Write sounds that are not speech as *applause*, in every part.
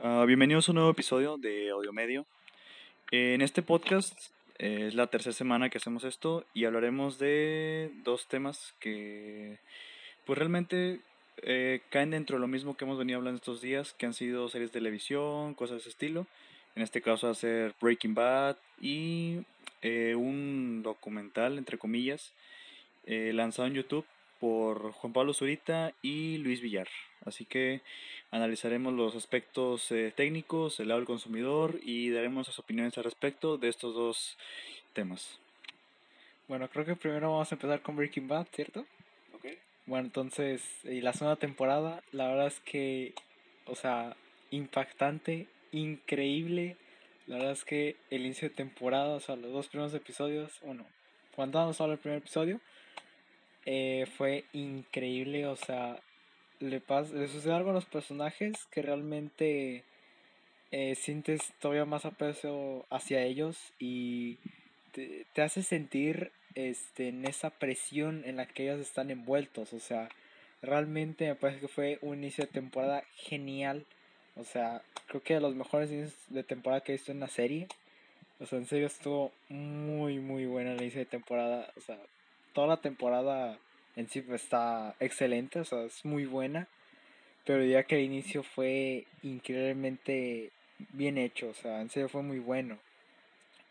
Uh, bienvenidos a un nuevo episodio de Audio Medio. En este podcast eh, es la tercera semana que hacemos esto y hablaremos de dos temas que pues realmente eh, caen dentro de lo mismo que hemos venido hablando estos días, que han sido series de televisión, cosas de ese estilo. En este caso va a ser Breaking Bad y eh, un documental, entre comillas, lanzado en YouTube por Juan Pablo Zurita y Luis Villar. Así que analizaremos los aspectos eh, técnicos, el lado del consumidor y daremos nuestras opiniones al respecto de estos dos temas. Bueno, creo que primero vamos a empezar con Breaking Bad, ¿cierto? Bueno, entonces, y la segunda temporada, la verdad es que, o sea, impactante, increíble. La verdad es que el inicio de temporada, o sea, los dos primeros episodios, bueno, cuando vamos a hablar del primer episodio, eh, fue increíble, o sea, le, pasa, le sucede algo a los personajes que realmente eh, sientes todavía más aprecio hacia ellos y te, te, hace sentir este, en esa presión en la que ellos están envueltos. O sea, realmente me parece que fue un inicio de temporada genial. O sea, creo que de los mejores inicios de temporada que he visto en la serie. O sea, en serio estuvo muy, muy buena el inicio de temporada. O sea, toda la temporada en sí pues, está excelente, o sea, es muy buena. Pero diría que el inicio fue increíblemente bien hecho, o sea, en serio fue muy bueno.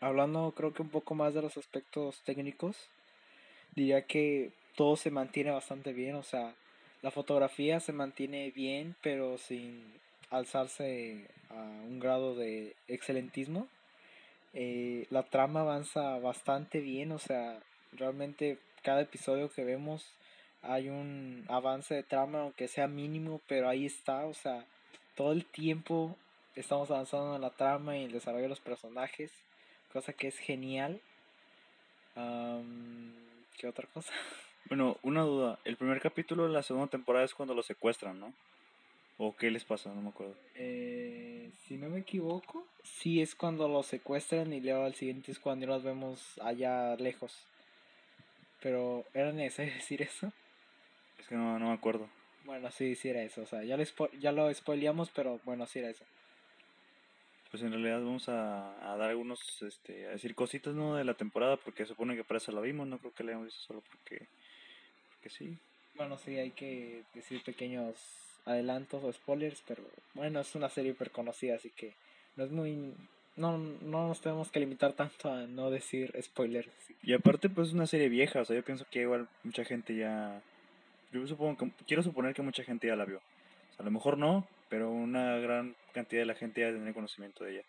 Hablando creo que un poco más de los aspectos técnicos, diría que todo se mantiene bastante bien, o sea, la fotografía se mantiene bien, pero sin alzarse a un grado de excelentismo. Eh, la trama avanza bastante bien, o sea, realmente cada episodio que vemos hay un avance de trama, aunque sea mínimo, pero ahí está, o sea, todo el tiempo estamos avanzando en la trama y el desarrollo de los personajes, cosa que es genial. ¿Qué otra cosa? *laughs* Bueno, una duda, el primer capítulo de la segunda temporada es cuando lo secuestran, ¿no? ¿O qué les pasa? No me acuerdo. Eh, si no me equivoco, sí es cuando lo secuestran y luego al siguiente es cuando los vemos allá lejos. Pero, ¿era necesario *laughs* decir eso? Es que no, no me acuerdo. Bueno, sí, sí era eso. O sea, ya lo, ya lo spoileamos, pero bueno, sí era eso. Pues en realidad vamos a, a dar algunos, este, a decir cositas, ¿no? De la temporada, porque supone que para eso la vimos, no creo que la hayamos visto solo porque, porque sí. Bueno, sí, hay que decir pequeños adelantos o spoilers, pero bueno, es una serie hiper conocida, así que no es muy no, no nos tenemos que limitar tanto a no decir spoilers. Y aparte, pues es una serie vieja, o sea, yo pienso que igual mucha gente ya. Yo supongo que, quiero suponer que mucha gente ya la vio. O sea, a lo mejor no, pero una gran cantidad de la gente ya tiene conocimiento de ella.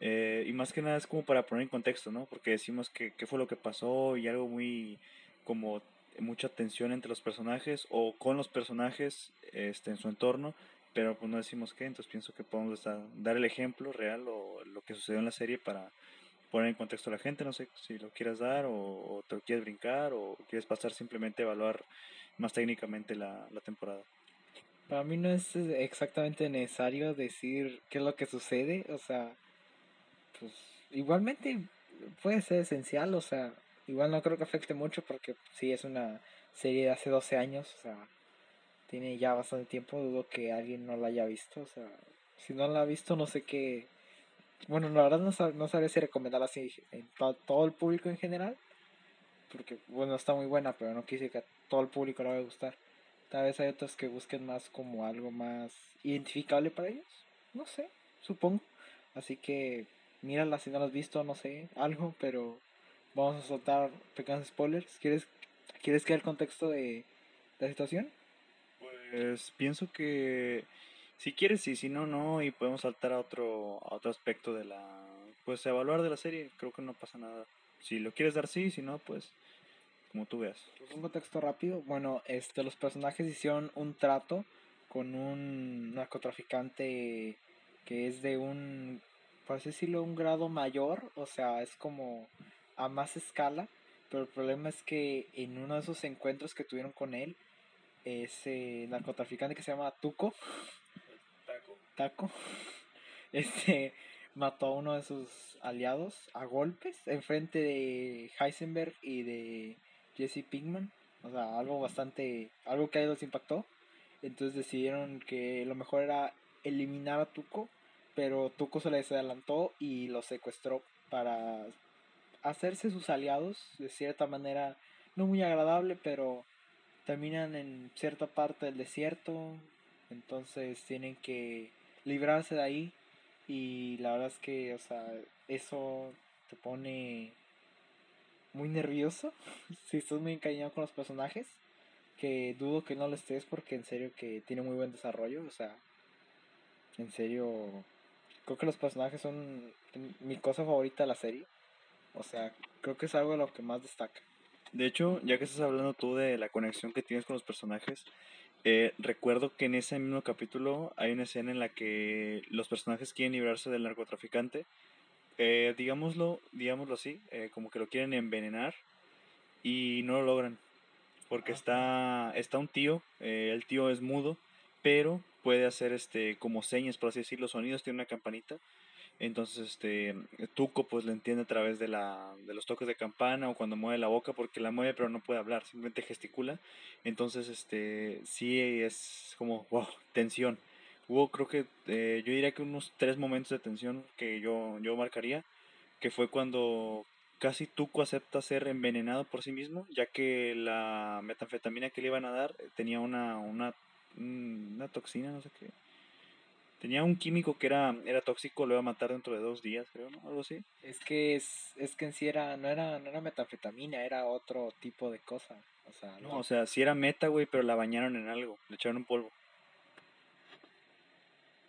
Eh, y más que nada es como para poner en contexto, ¿no? Porque decimos que qué fue lo que pasó y algo muy como mucha tensión entre los personajes o con los personajes este, en su entorno pero pues no decimos qué, entonces pienso que podemos dar el ejemplo real o lo que sucedió en la serie para poner en contexto a la gente, no sé si lo quieras dar o, te lo quieres brincar o quieres pasar simplemente a evaluar más técnicamente la, la temporada. Para mí no es exactamente necesario decir qué es lo que sucede, o sea, pues igualmente puede ser esencial, o sea, igual no creo que afecte mucho porque sí es una serie de hace 12 años, o sea, tiene ya bastante tiempo, dudo que alguien no la haya visto, o sea, si no la ha visto no sé qué, bueno, la verdad no, sab no sabría si recomendarla así en todo el público en general, porque bueno, está muy buena, pero no quise que a todo el público le vaya a gustar. Tal vez hay otros que busquen más como algo más identificable para ellos, no sé, supongo. Así que mírala si no la has visto, no sé, algo, pero vamos a soltar pequeños spoilers. ¿Quieres, ¿quieres que el contexto de la situación? Pues pienso que si quieres sí, si no, no, y podemos saltar a otro, a otro aspecto de la, pues evaluar de la serie, creo que no pasa nada. Si lo quieres dar sí, si no, pues como tú veas. Pues, un contexto rápido, bueno, este, los personajes hicieron un trato con un narcotraficante que es de un, por así decirlo, un grado mayor, o sea, es como a más escala, pero el problema es que en uno de esos encuentros que tuvieron con él, ese narcotraficante que se llama Tuco. Taco. Taco. *laughs* Este mató a uno de sus aliados a golpes enfrente de Heisenberg y de Jesse Pinkman. O sea, algo bastante. algo que a ellos impactó. Entonces decidieron que lo mejor era eliminar a Tuco pero Tuco se les adelantó y los secuestró para hacerse sus aliados de cierta manera no muy agradable, pero terminan en cierta parte del desierto, entonces tienen que librarse de ahí y la verdad es que, o sea, eso te pone muy nervioso *laughs* si estás muy encariñado con los personajes, que dudo que no lo estés porque en serio que tiene muy buen desarrollo, o sea, en serio, creo que los personajes son mi cosa favorita de la serie, o sea, creo que es algo de lo que más destaca. De hecho, ya que estás hablando tú de la conexión que tienes con los personajes, eh, recuerdo que en ese mismo capítulo hay una escena en la que los personajes quieren librarse del narcotraficante. Eh, digámoslo, digámoslo así, eh, como que lo quieren envenenar y no lo logran. Porque está, está un tío, el tío es mudo, pero puede hacer este como señas, por así decirlo, sonidos, tiene una campanita entonces, este, Tuco pues lo entiende a través de, la, de los toques de campana o cuando mueve la boca porque la mueve pero no puede hablar, simplemente gesticula. Entonces, este, sí es como, wow, tensión. Hubo creo que, eh, yo diría que unos tres momentos de tensión que yo, yo marcaría, que fue cuando casi Tuco acepta ser envenenado por sí mismo, ya que la metanfetamina que le iban a dar tenía una, una, una toxina, no sé qué Tenía un químico que era, era tóxico, lo iba a matar dentro de dos días, creo, ¿no? Algo así. Es que es, es que en sí era, no era, no era metanfetamina, era otro tipo de cosa. O sea, no, o sea, sí era meta, güey, pero la bañaron en algo, le echaron un polvo.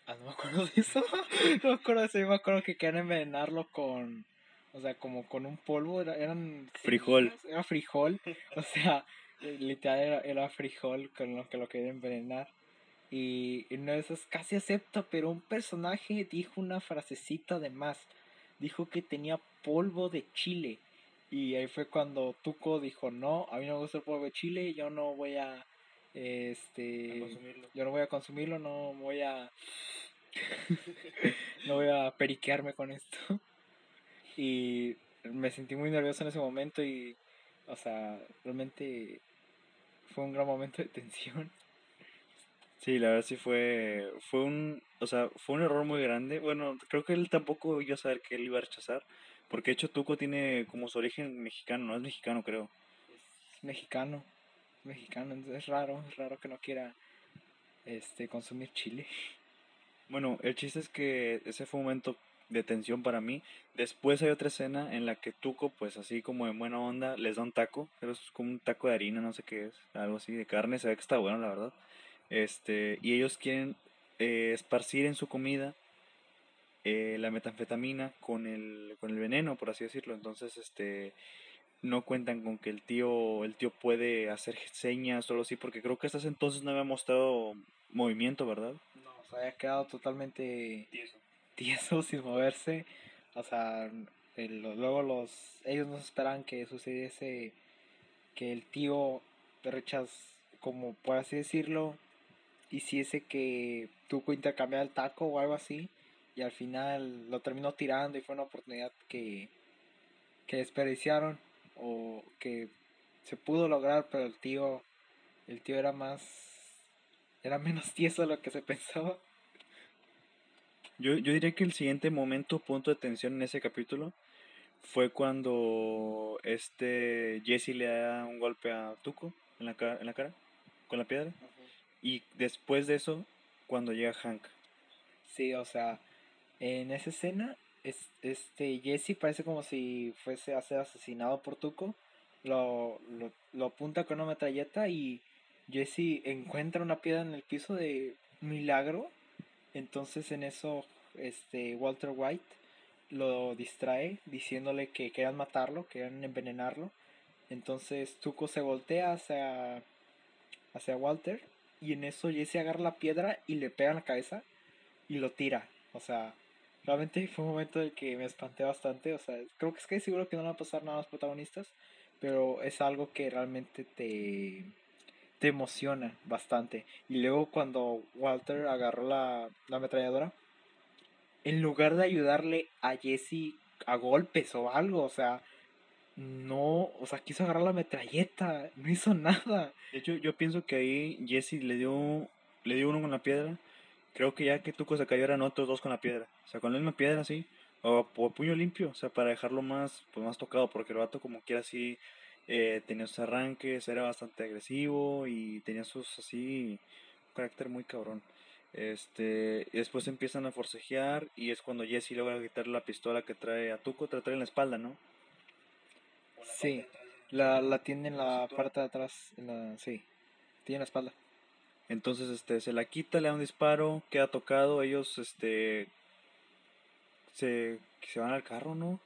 Ah, no me acuerdo de eso. *laughs* no me acuerdo de eso, yo me acuerdo que querían envenenarlo con, o sea, como con un polvo, era, eran... Frijol. Era frijol, o sea, literal era, era frijol con lo que lo querían envenenar. Y no es casi acepta, pero un personaje dijo una frasecita de más. Dijo que tenía polvo de chile. Y ahí fue cuando Tuco dijo, no, a mí no me gusta el polvo de chile, yo no voy a, este, yo no voy a consumirlo, no voy a, *laughs* no voy a periquearme con esto. *laughs* Y me sentí muy nervioso en ese momento y, o sea, realmente fue un gran momento de tensión. Sí, la verdad sí fue, fue un, o sea, fue un error muy grande. Bueno, creo que él tampoco iba a saber que él iba a rechazar, porque de hecho Tuco tiene como su origen mexicano, no es mexicano creo. Es mexicano, mexicano, es raro, es raro que no quiera este consumir chile. Bueno, el chiste es que ese fue un momento de tensión para mí. Después hay otra escena en la que Tuco, pues así como en buena onda, les da un taco, pero es como un taco de harina, no sé qué es, algo así de carne, se ve que está bueno, la verdad. Este, y ellos quieren eh, esparcir en su comida eh, la metanfetamina con el, con el veneno, por así decirlo. Entonces, este, no cuentan con que el tío, el tío puede hacer señas o algo así, porque creo que hasta ese entonces no había mostrado movimiento, ¿verdad? No, se había quedado totalmente tieso, tieso *laughs* sin moverse. O sea, luego los, ellos no esperan que sucediese que el tío Rechaz, como por así decirlo, hiciese que Tuco intercambiara el taco o algo así. Y al final lo terminó tirando y fue una oportunidad que, que desperdiciaron o que se pudo lograr, pero el tío, el tío era más, era menos *laughs* tieso de lo que se pensaba. Yo, yo diría que el siguiente momento, punto de tensión en ese capítulo, fue cuando este Jesse le da un golpe a Tuco en la, en la cara con la piedra. Y después de eso, cuando llega Hank. Sí, o sea, en esa escena, es, este Jesse parece como si fuese a ser asesinado por Tuco. Lo, lo, lo apunta con una metralleta y Jesse encuentra una piedra en el piso de milagro. Entonces en eso este Walter White lo distrae diciéndole que querían matarlo, querían envenenarlo. Entonces Tuco se voltea hacia, hacia Walter y en eso Jesse agarra la piedra y le pega en la cabeza y lo tira. O sea, realmente fue un momento en el que me espanté bastante. O sea, creo que es que seguro que no va a pasar nada a los protagonistas, pero es algo que realmente te, te emociona bastante. Y luego cuando Walter agarró la, la ametralladora, en lugar de ayudarle a Jesse a golpes o algo, o sea, no, o sea, quiso agarrar la metralleta, no hizo nada. De hecho, yo pienso que ahí Jesse le dio, le dio uno con la piedra creo que ya que Tuco se cayó eran otros dos con la piedra. O sea, con la misma piedra así, o, puño limpio, o sea, para dejarlo más, pues, más tocado, porque el vato como quiera así eh, tenía sus arranques, era bastante agresivo y tenía sus así, un carácter muy cabrón. Este, después empiezan a forcejear y es cuando Jesse logra quitarle la pistola que trae a Tuco, trae en la espalda, ¿no? Sí, la, la tiene en la parte de atrás, en la, sí, tiene en la espalda. Entonces, este, se la quita, le da un disparo, queda tocado, ellos, este, se, se van al carro, ¿no?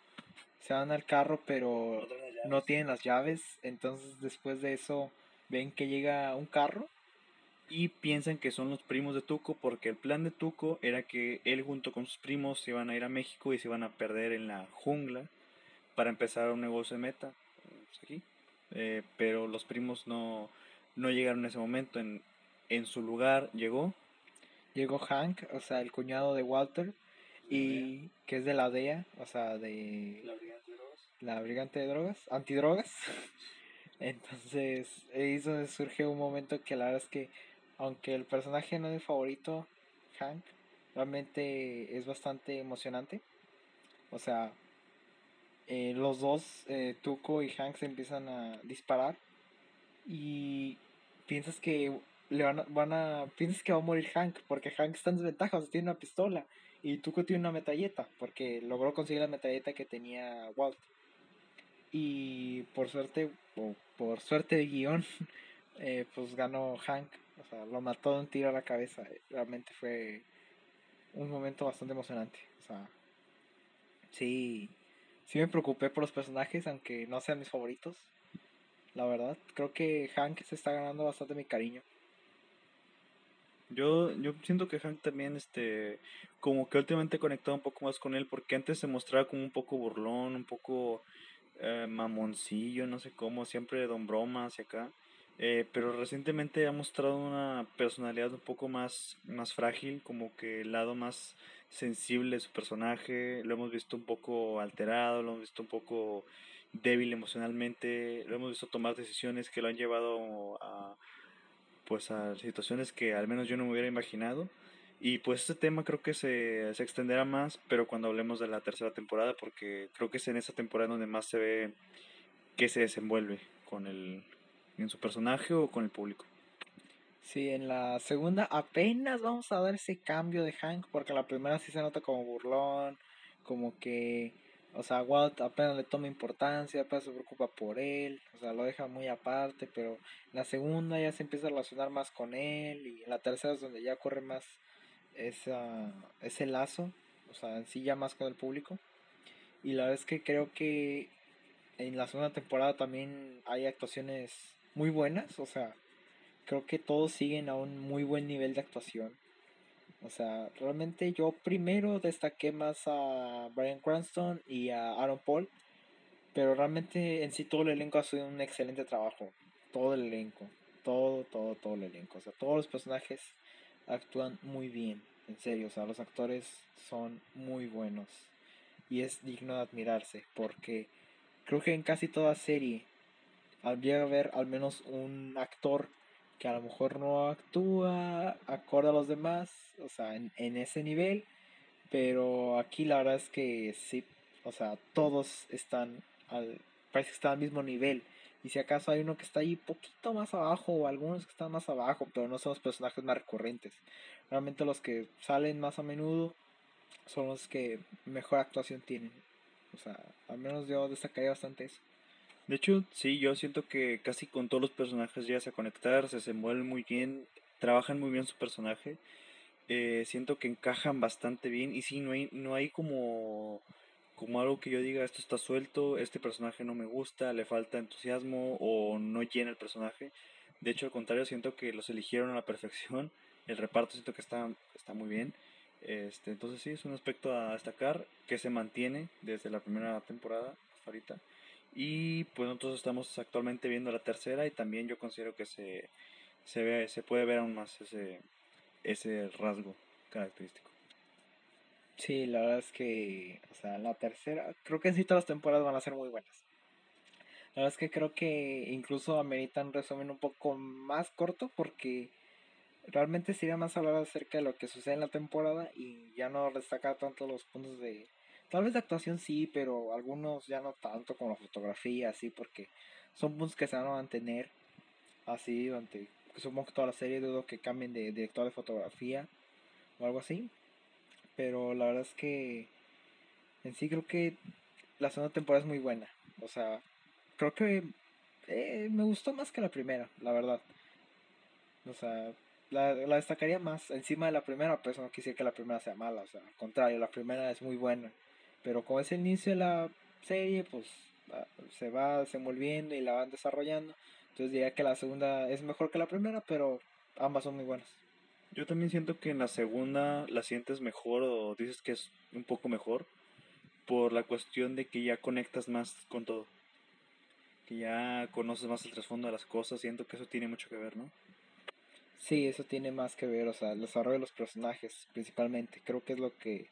Se van al carro, pero no tienen las llaves, entonces después de eso ven que llega un carro y piensan que son los primos de Tuco porque el plan de Tuco era que él junto con sus primos se iban a ir a México y se iban a perder en la jungla para empezar un negocio de meta pues, aquí. Eh, pero los primos no, no llegaron en ese momento. En, en su lugar llegó. Llegó Hank, o sea, el cuñado de Walter, y que es de la DEA, o sea, de... La brigante de drogas. La brigante de drogas, antidrogas. *laughs* Entonces, ahí es donde surge un momento que la verdad es que aunque el personaje no es mi favorito, Hank, realmente es bastante emocionante. O sea, eh, los dos, eh, Tuco y Hank, se empiezan a disparar y piensas que le van a, van a, piensas que va a morir Hank porque Hank está en desventaja, o tiene una pistola y Tuco tiene una metralleta porque logró conseguir la metralleta que tenía Walt. Y por suerte, o por suerte de guion, *laughs* eh, pues ganó Hank o sea, lo mató de un tiro a la cabeza. Realmente fue un momento bastante emocionante. O sea, sí, sí me preocupé por los personajes, aunque no sean mis favoritos. La verdad, creo que Hank se está ganando bastante mi cariño. Yo, yo siento que Hank también, este, como que últimamente he conectado un poco más con él, porque antes se mostraba como un poco burlón, un poco eh, mamoncillo, no sé cómo, siempre don broma hacia acá. Eh, pero recientemente ha mostrado una personalidad un poco más, más frágil, como que el lado más sensible su personaje, lo hemos visto un poco alterado, lo hemos visto un poco débil emocionalmente, lo hemos visto tomar decisiones que lo han llevado a pues a situaciones que al menos yo no me hubiera imaginado. Y pues este tema creo que se, se extenderá más, pero cuando hablemos de la tercera temporada, porque creo que es en esa temporada donde más se ve que se desenvuelve con el, en su personaje o con el público. Sí, en la segunda apenas vamos a dar ese cambio de Hank, porque la primera sí se nota como burlón, como que, o sea, Walt apenas le toma importancia, apenas se preocupa por él, o sea, lo deja muy aparte, pero en la segunda ya se empieza a relacionar más con él, y en la tercera es donde ya corre más esa, ese lazo, o sea, en sí ya más con el público. Y la verdad es que creo que en la segunda temporada también hay actuaciones muy buenas, o sea, creo que todos siguen a un muy buen nivel de actuación. O sea, realmente yo primero destaqué más a Brian Cranston y a Aaron Paul, pero realmente en sí todo el elenco ha sido un excelente trabajo. Todo el elenco, todo, todo, todo el elenco. O sea, todos los personajes actúan muy bien, en serio. O sea, los actores son muy buenos y es digno de admirarse porque creo que en casi toda serie habría que haber al menos un actor que a lo mejor no actúa acorde a los demás, o sea, en, ese nivel, pero aquí la verdad es que sí, o sea, todos están al, parece que están al mismo nivel. Y si acaso hay uno que está ahí poquito más abajo o algunos que están más abajo, pero no son los personajes más recurrentes. Realmente los que salen más a menudo son los que mejor actuación tienen. O sea, al menos yo destacaría bastante eso. De hecho, sí, yo siento que casi con todos los personajes llegas a conectar, se desenvuelven muy bien, trabajan muy bien su personaje. Eh, siento que encajan bastante bien y sí, no hay, no hay como, como algo que yo diga, esto está suelto, este personaje no me gusta, le falta entusiasmo o no llena el personaje. De hecho, al contrario, siento que los eligieron a la perfección. *laughs* El reparto siento que está, está muy bien. Este, entonces sí, es un aspecto a destacar que se mantiene desde la primera temporada hasta ahorita. Y pues nosotros estamos actualmente viendo la tercera y también yo considero que se, se, ve, se puede ver aún más ese, ese rasgo característico. Sí, la verdad es que, o sea, la tercera, creo que sí todas las temporadas van a ser muy buenas. La verdad es que creo que incluso ameritan un resumen un poco más corto porque, realmente sería más hablar acerca de lo que sucede en la temporada y ya no destacar tanto los puntos de tal vez de actuación sí pero algunos ya no tanto como la fotografía así porque son puntos que se van a mantener así durante supongo que toda la serie dudo que cambien de director de fotografía o algo así. Pero la verdad es que en sí creo que la segunda temporada es muy buena. O sea creo que eh, me gustó más que la primera la verdad. O sea la, la, destacaría más encima de la primera, pero eso no quisiera que la primera sea mala, o sea, al contrario, la primera es muy buena, pero como es el inicio de la serie, pues ah, se va desenvolviendo y la van desarrollando, entonces diría que la segunda es mejor que la primera, pero ambas son muy buenas. Yo también siento que en la segunda la sientes mejor o dices que es un poco mejor por la cuestión de que ya conectas más con todo. Que ya conoces más el trasfondo de las cosas, siento que eso tiene mucho que ver, ¿no? Sí, eso tiene más que ver, o sea, el desarrollo de los personajes, principalmente. Creo que es lo que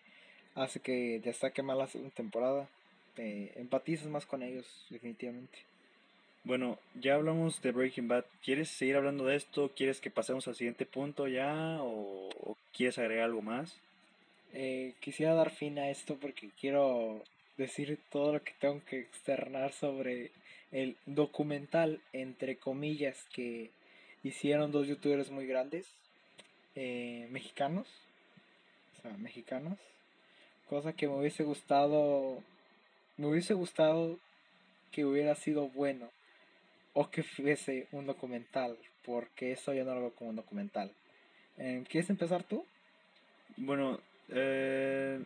hace que destaque más la segunda temporada. empatizas más con ellos, definitivamente. Bueno, ya hablamos de Breaking Bad. ¿Quieres seguir hablando de esto? ¿Quieres que pasemos al siguiente punto ya? ¿O, quieres agregar algo más? Eh, quisiera dar fin a esto porque quiero decir todo lo que tengo que externar sobre el documental, entre comillas, que hicieron dos youtubers muy grandes, eh, mexicanos, o sea, mexicanos, cosa que me hubiese gustado, me hubiese gustado que hubiera sido bueno o que fuese un documental, porque eso yo no lo veo como un documental. Eh, ¿Quieres empezar tú? Bueno, eh,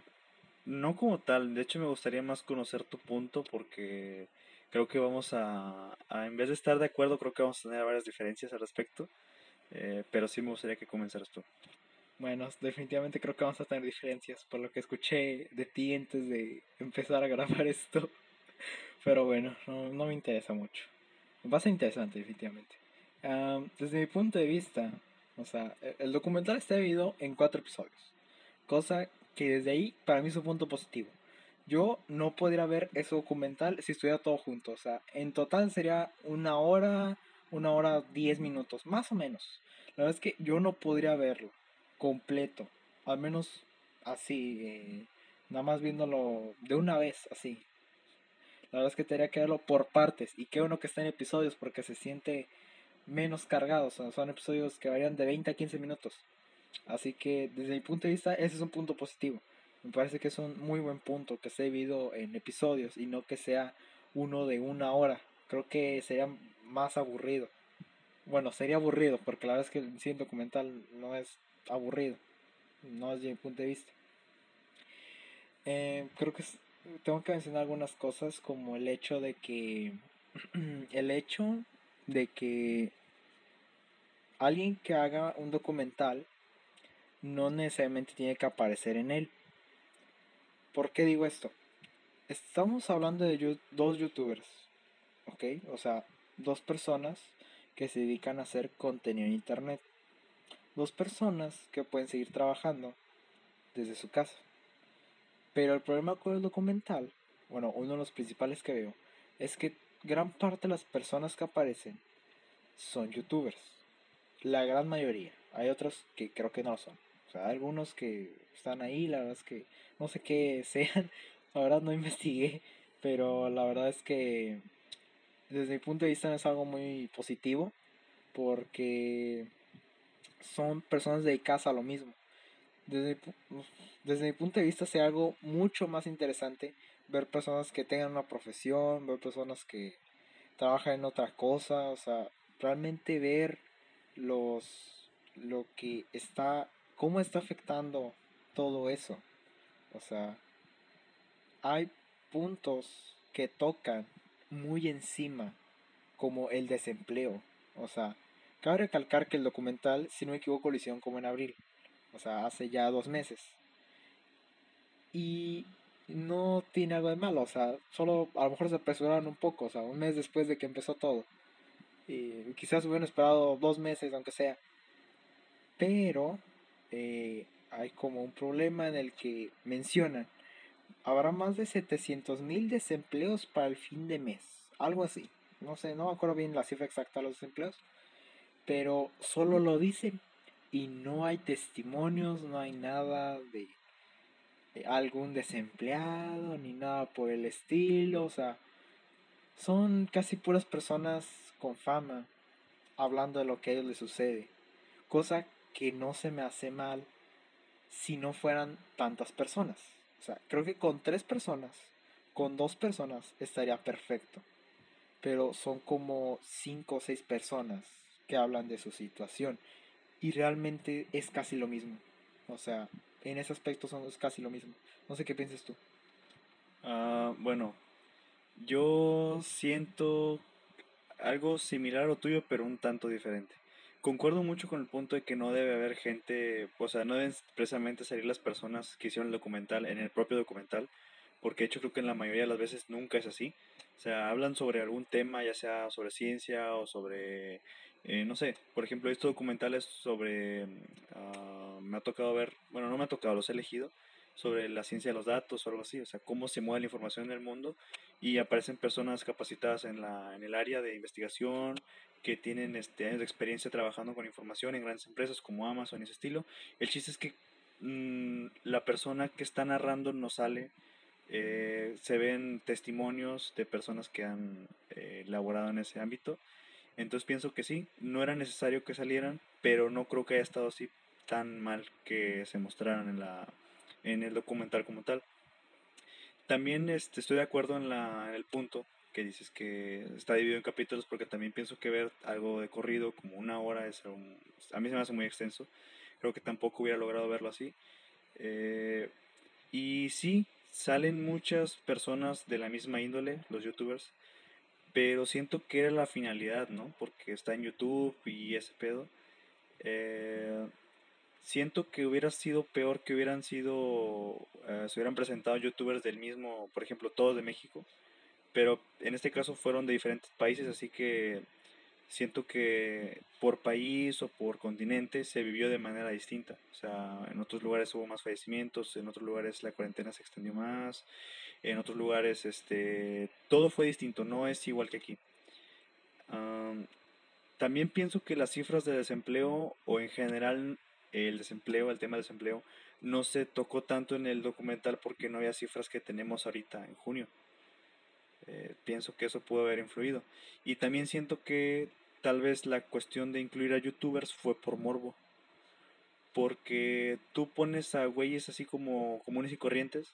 no como tal, de hecho me gustaría más conocer tu punto porque creo que vamos a, en vez de estar de acuerdo, creo que vamos a tener varias diferencias al respecto. Eh, pero sí me gustaría que comenzaras tú. Bueno, definitivamente creo que vamos a tener diferencias por lo que escuché de ti antes de empezar a grabar *laughs* esto. Pero bueno, no, me interesa mucho. Va a ser interesante, definitivamente. desde mi punto de vista, o sea, e, el documental está dividido en cuatro episodios. Cosa que desde ahí para mí es un punto positivo. Yo no podría ver ese documental si estuviera todo junto. O sea, en total sería una hora, una hora diez minutos, más o menos. La verdad es que yo no podría verlo completo. Al menos así, eh, nada más viéndolo de una vez, así. La verdad es que tendría que verlo por partes. Y qué bueno que está en episodios porque se siente menos cargado. Son episodios que varían de 20 a 15 minutos. Así que desde mi punto de vista, ese es un punto positivo. Me parece que es un muy buen punto que esté dividido en episodios y no que sea uno de una hora. Creo que sería más aburrido. Bueno, sería aburrido porque la verdad es que el documental no es aburrido. No es desde mi punto de vista. Eh, creo que tengo que mencionar algunas cosas como el hecho de que *clears throat* el hecho de que alguien que haga un documental no necesariamente tiene que aparecer en él. ¿Por qué digo esto? Estamos hablando de dos youtubers, ¿ok? O sea, dos personas que se dedican a hacer contenido en internet. Dos personas que pueden seguir trabajando desde su casa. Pero el problema con el documental, bueno, uno de los principales que veo, es que gran parte de las personas que aparecen son youtubers. La gran mayoría. Hay otros que creo que no son. O sea, algunos que están ahí, la verdad es que no sé qué *laughs* sean, la verdad no investigué, pero la verdad es que desde mi punto de vista no es algo muy positivo, porque son personas dedicadas a lo mismo. Desde, desde mi punto de vista es algo mucho más interesante ver personas que tengan una profesión, ver personas que trabajan en otra cosa, o sea, realmente ver los lo que está cómo está afectando todo eso. O sea, hay puntos que tocan muy encima, como el desempleo. O sea, cabe recalcar que el documental, si no me equivoco, lo hicieron como en abril. O sea, hace ya dos meses. Y no tiene algo de malo. O sea, solo a lo mejor se apresuraron un poco. O sea, un mes después de que empezó todo. Y quizás hubieran esperado dos meses, aunque sea. Pero eh, hay como un problema en el que mencionan, habrá más de 700 mil desempleos para el fin de mes, algo así. No sé, no me acuerdo bien la cifra exacta de los desempleos, pero solo lo dicen y no hay testimonios, no hay nada de algún desempleado ni nada por el estilo, o sea, son casi puras personas con fama hablando de lo que a ellos les sucede, cosa que no se me hace mal si no fueran tantas personas. O sea, creo que con tres personas, con dos personas estaría perfecto. Pero son como cinco o seis personas que hablan de su situación. Y realmente es casi lo mismo. O sea, en ese aspecto son, es casi lo mismo. No sé qué piensas tú. Ah, bueno, yo siento algo similar a lo tuyo, pero un tanto diferente. Concuerdo mucho con el punto de que no debe haber gente, o sea, no deben precisamente salir las personas que hicieron el documental en el propio documental, porque de hecho creo que en la mayoría de las veces nunca es así. O sea, hablan sobre algún tema, ya sea sobre ciencia o sobre, eh, no sé, por ejemplo, estos documentales sobre, uh, me ha tocado ver, bueno, no me ha tocado, los he elegido, sobre la ciencia de los datos o algo así, o sea, cómo se mueve la información en el mundo y aparecen personas capacitadas en, la, en el área de investigación que tienen este, años de experiencia trabajando con información en grandes empresas como Amazon y ese estilo. El chiste es que mm, la persona que está narrando no sale, eh, se ven testimonios de personas que han eh, laborado en ese ámbito. Entonces pienso que sí, no era necesario que salieran, pero no creo que haya estado así tan mal que se mostraran en la en el documental como tal. También este, estoy de acuerdo en, la, el punto que dices que está dividido en capítulos porque también pienso que ver algo de corrido como una hora es un, a mí se me hace muy extenso. Creo que tampoco hubiera logrado verlo así. Eh, y sí, salen muchas personas de la misma índole, los youtubers, pero siento que era la finalidad, ¿no? Porque está en YouTube y ese pedo. Eh, siento que hubiera sido peor que hubieran sido, eh, se hubieran presentado youtubers del mismo, por ejemplo, todos de México, pero en este caso fueron de diferentes países, así que siento que por país o por continente se vivió de manera distinta. O sea, en otros lugares hubo más fallecimientos, en otros lugares la cuarentena se extendió más, en otros lugares este, todo fue distinto, no es igual que aquí. también pienso que las cifras de desempleo o en general el desempleo, el tema del desempleo, no se tocó tanto en el documental porque no había cifras que tenemos ahorita en junio. Eh, pienso que eso pudo haber influido. Y también siento que tal vez la cuestión de incluir a youtubers fue por morbo. Porque tú pones a güeyes así como comunes y corrientes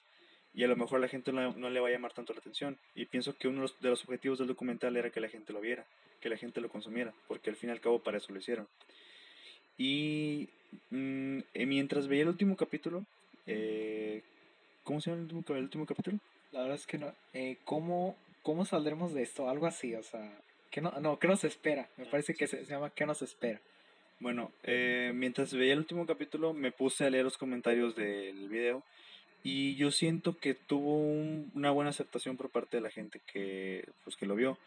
y a lo mejor a la gente no, no, le va a llamar tanto la atención. Y pienso que uno de los objetivos del documental era que la gente lo viera, que la gente lo consumiera, porque al fin y al cabo para eso lo hicieron. Y mm, eh, mientras veía el último capítulo, eh, ¿cómo se llama el último, el último, capítulo? La verdad es que no. Eh, ¿cómo, ¿Cómo saldremos de esto? Algo así, o sea, ¿qué, no, no, ¿qué nos espera? Me parece que se, llama ¿Qué nos espera? Bueno, eh, mientras veía el último capítulo, me puse a leer los comentarios del video y yo siento que tuvo una buena aceptación por parte de la gente que, pues, que lo vio.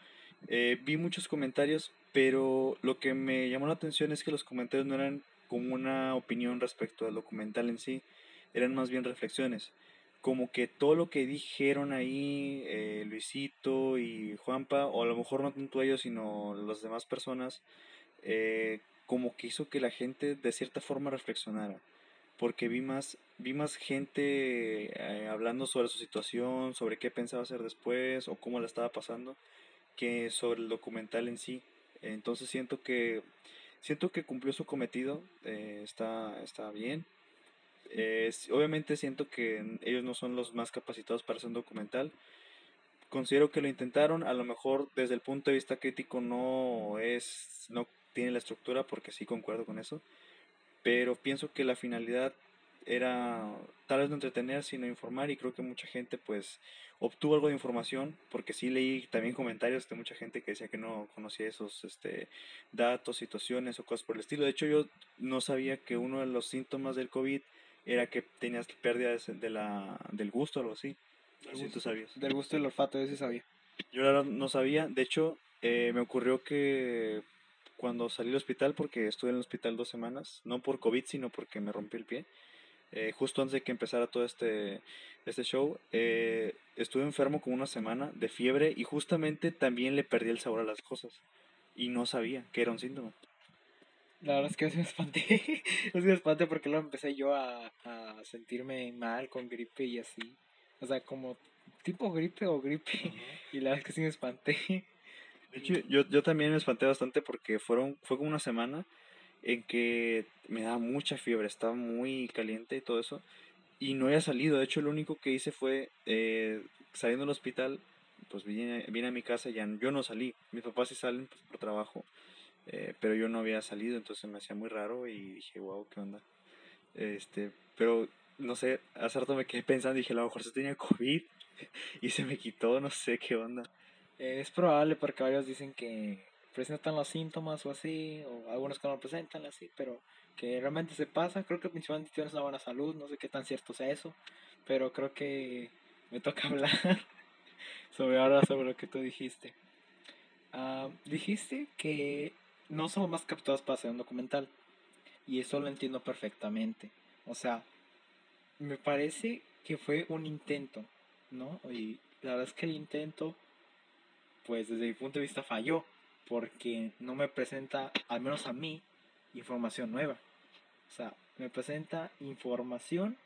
Eh, vi muchos comentarios, pero lo que me llamó la atención es que los comentarios no eran como una opinión respecto al documental en sí, eran más bien reflexiones. Como que todo lo que dijeron ahí eh, Luisito y Juanpa, o a lo mejor no tanto ellos, sino las demás personas, eh, como que hizo que la gente de cierta forma reflexionara. Porque vi más, vi más gente hablando sobre su situación, sobre qué pensaba hacer después o cómo la estaba pasando que sobre el documental en sí. Entonces siento que siento que cumplió su cometido, eh, está, está bien. obviamente siento que ellos no son los más capacitados para hacer un documental. Considero que lo intentaron, a lo mejor desde el punto de vista crítico no es, no tiene la estructura, porque sí concuerdo con eso, pero pienso que la finalidad era tal vez no entretener, sino informar y creo que mucha gente pues obtuvo algo de información porque sí leí también comentarios de mucha gente que decía que no conocía esos este, datos, situaciones o cosas por el estilo. De hecho yo no sabía que uno de los síntomas del COVID era que tenías pérdida de la, del gusto o algo así. Del gusto, sabías. Del gusto del olfato, ese sabía. Yo la verdad no sabía. De hecho, eh, me ocurrió que cuando salí del hospital, porque estuve en el hospital dos semanas, no por COVID, sino porque me rompí el pie, eh, justo antes de que empezara todo este, este show, eh, estuve enfermo como una semana de fiebre y justamente también le perdí el sabor a las cosas y no sabía que era un síntoma. La verdad es que *laughs* me espanté. me espanté porque luego empecé yo a, a sentirme mal con gripe y así. O sea, como tipo gripe o gripe. Y la verdad es que sí me espanté. De hecho, yo, yo también me espanté bastante porque fueron, fue como una semana en que me daba mucha fiebre, estaba muy caliente y todo eso. Y no había salido. De hecho, lo único que hice fue, eh, saliendo del hospital, pues vine, vine a mi casa y ya yo no salí. Mis papás sí salen pues, por trabajo, eh, pero yo no había salido, entonces me hacía muy raro y dije, wow, ¿qué onda? Este, pero no sé, hace rato me quedé pensando dije, a lo mejor se tenía COVID *laughs* y se me quitó, no sé qué onda. Es probable porque varios dicen que presentan los síntomas o así, o algunos que no presentan así, pero que realmente se pasa. Creo que principalmente tienes una buena salud, no sé qué tan cierto sea eso, pero creo que me *laughs* toca hablar sobre ahora sobre lo que tú dijiste. Ah, dijiste que no somos más captados para hacer un documental, y eso lo entiendo perfectamente. O sea, me parece que fue un intento, ¿no? Y la verdad es que el intento, pues desde mi punto de vista falló, porque no me presenta, al menos a mí, información nueva. O sea, me presenta información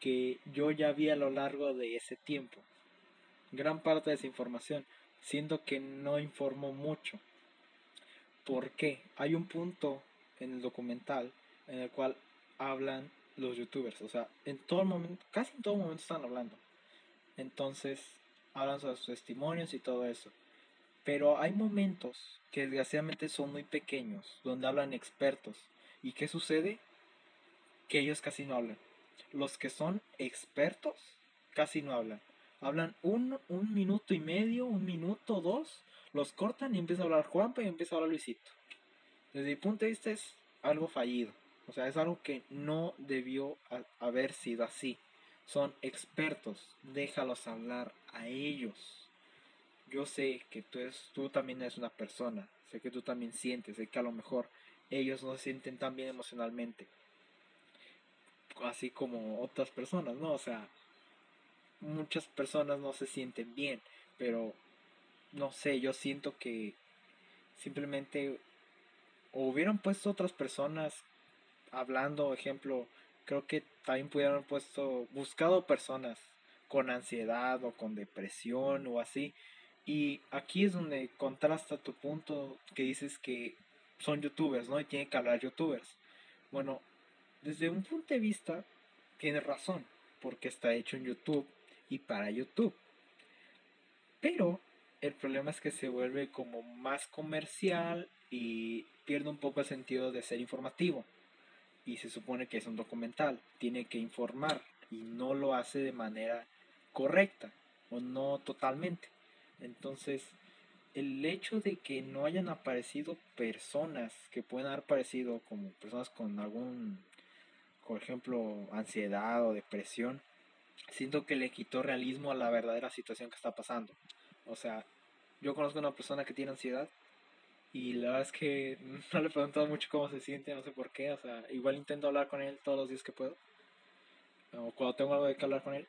que yo ya vi a lo largo de ese tiempo. Gran parte de esa información, siendo que no informó mucho. ¿Por qué? Hay un punto en el documental en el cual hablan los youtubers. O sea, en todo momento, casi en todo momento están hablando. Entonces, hablan sus testimonios y todo eso. Pero hay momentos que desgraciadamente son muy pequeños, donde hablan expertos. ¿Y qué sucede? Que ellos casi no hablan. Los que son expertos casi no hablan. Hablan un, un minuto y medio, un minuto, dos, los cortan y empieza a hablar Juanpa y empieza a hablar Luisito. Desde mi punto de vista es algo fallido. O sea, es algo que no debió haber sido así. Son expertos, déjalos hablar a ellos. Yo sé que tú, tú también eres una persona, sé que tú también sientes, sé que a lo mejor ellos no se sienten tan bien emocionalmente, así como otras personas, ¿no? O sea, muchas personas no se sienten bien, pero no sé, yo siento que simplemente hubieran puesto otras personas hablando, ejemplo, creo que también pudieron haber puesto, buscado personas con ansiedad o con depresión o así. Y aquí es donde contrasta tu punto que dices que son youtubers, ¿no? Y tienen que hablar youtubers. Bueno, desde un punto de vista, tienes razón, porque está hecho en YouTube y para YouTube. Pero el problema es que se vuelve como más comercial y pierde un poco el sentido de ser informativo y se supone que es un documental, tiene que informar y no lo hace de manera correcta o no totalmente. Entonces, el hecho de que no hayan aparecido personas que puedan haber aparecido como personas con algún, por ejemplo, ansiedad o depresión, siento que le quitó realismo a la verdadera situación que está pasando. O sea, yo conozco a una persona que tiene ansiedad y la verdad es que *laughs* no le he preguntado mucho cómo se siente, no sé por qué. O sea, igual intento hablar con él todos los días que puedo. O cuando tengo algo de que hablar con él.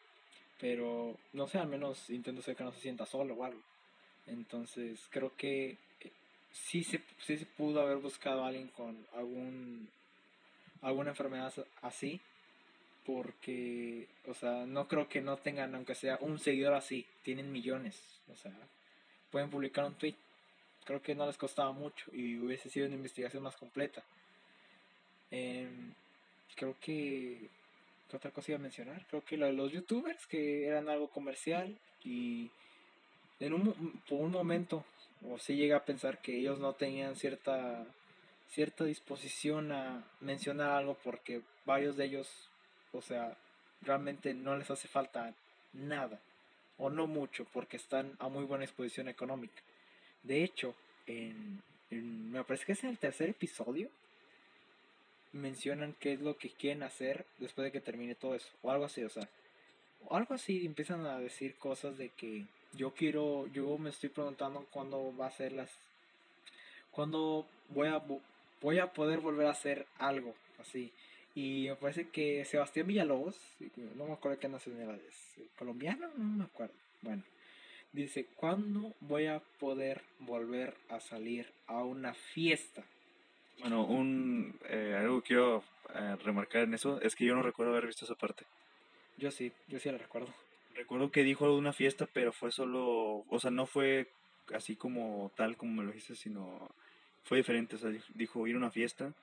Pero no sé, al menos intento ser que no se sienta solo o algo. Entonces creo que eh, sí se, sí se pudo haber buscado a alguien con algún alguna enfermedad así. Porque, o sea, no creo que no tengan, aunque sea un seguidor así. Tienen millones. O sea, pueden publicar un tweet creo que no les costaba mucho y hubiese sido una investigación más completa. Em, creo que. ¿Qué otra cosa iba a mencionar? Creo que los youtubers, que eran algo comercial y en un, por un momento, o sí llega a pensar que ellos no tenían cierta, cierta disposición a mencionar algo porque varios de ellos, o sea, realmente no les hace falta nada o no mucho porque están a muy buena exposición económica. De hecho, en, me parece que es en el tercer episodio, mencionan qué es lo que quieren hacer después de que termine todo eso, o algo así, o sea, o algo así, empiezan a decir cosas de que yo quiero, yo me estoy preguntando cuándo va a ser las, cuándo voy a, voy a poder volver a hacer algo así. Y me parece que Sebastián Villalobos, no me acuerdo qué nacionalidad es, colombiano, no me acuerdo. Bueno, Dice, ¿cuándo voy a poder volver a salir a una fiesta? Bueno, un, eh, algo que quiero eh, remarcar en eso es que yo no recuerdo haber visto esa parte. Yo sí, yo sí la recuerdo. Recuerdo que dijo algo de una fiesta, pero fue solo, o sea, no fue así como tal como me lo dijiste, sino fue diferente, o sea, dijo ir a una fiesta.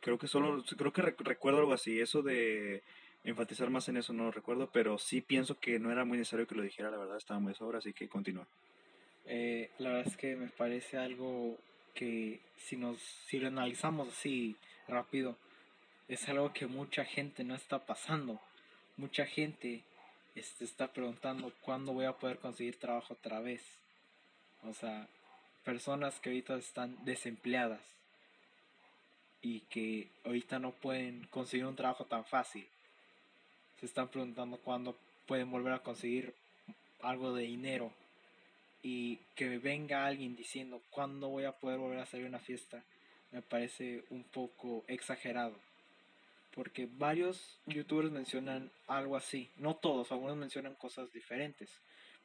Creo que solo, creo que recuerdo algo así, eso de enfatizar más en eso no lo recuerdo, pero sí pienso que no era muy necesario que lo dijera, la verdad, estaba muy sobra, así que continúa. Eh, la verdad es que me parece algo que si nos si lo analizamos así rápido es algo que mucha gente no está pasando. Mucha gente este, está preguntando cuándo voy a poder conseguir trabajo otra vez o sea personas que ahorita están desempleadas y que ahorita no pueden conseguir un trabajo tan fácil. Se están preguntando cuándo pueden volver a conseguir algo de dinero y que venga alguien diciendo cuándo voy a poder volver a salir a una fiesta me parece un poco exagerado. Porque varios youtubers mencionan algo así. No todos algunos mencionan cosas diferentes.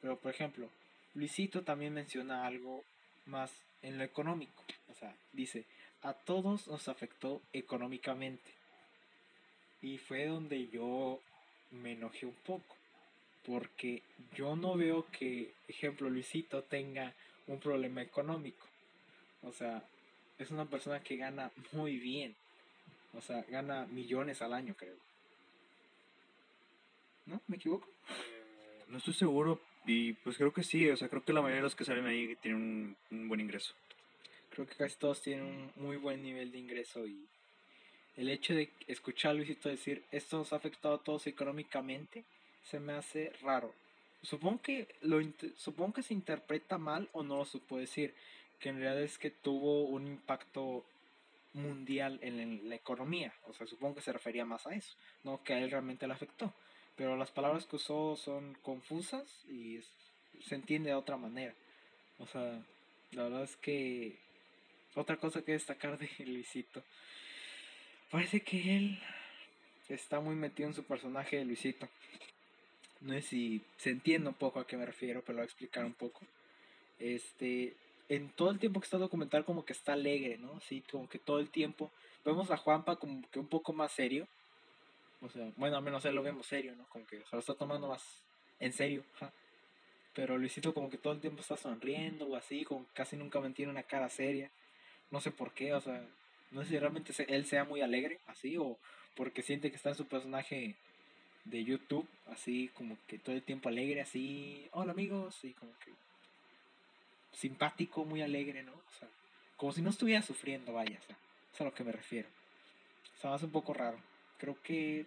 Pero por ejemplo Luisito también menciona algo más en lo económico. O sea dice a todos nos afectó económicamente y fue donde yo me enojé un poco porque yo no veo que, ejemplo, Luisito tenga un problema económico. O sea, es una persona que gana muy bien. O sea, gana millones al año, creo. ¿No? ¿Me equivoco? no estoy seguro y pues creo que sí. O sea, creo que la mayoría de los que salen ahí tienen un, buen ingreso. Creo que casi todos tienen un muy buen nivel de ingreso y el hecho de escuchar a Luisito decir esto nos ha afectado a todos económicamente se me hace raro. Supongo que, lo, supongo que se interpreta mal o no lo supo decir, que en realidad es que tuvo un impacto mundial en la economía, o sea, supongo que se refería más a eso, no que a él realmente le afectó, pero las palabras que usó son confusas y se entiende de otra manera, o sea, la verdad es que otra cosa que destacar de *laughs* Luisito, parece que él está muy metido en su personaje de Luisito, no sé si se entiende un poco a qué me refiero, pero lo voy a explicar un poco. Este, en todo el tiempo que está documental como que está alegre, ¿no? Así como que todo el tiempo vemos a Juanpa como que un poco más serio. O sea, bueno, al menos él lo vemos serio, ¿no? Como que se lo está tomando más en serio. Pero Luisito como que todo el tiempo está sonriendo o así, como casi nunca mantiene una cara seria. No sé por qué, o sea, no sé si realmente él sea muy alegre, así, o porque siente que está en su personaje de YouTube, así como que todo el tiempo alegre, así, hola amigos, y como que simpático, muy alegre, ¿no? O sea, como si no estuviera sufriendo, vaya, o sea, es a lo que me refiero. O sea, es un poco raro. Creo que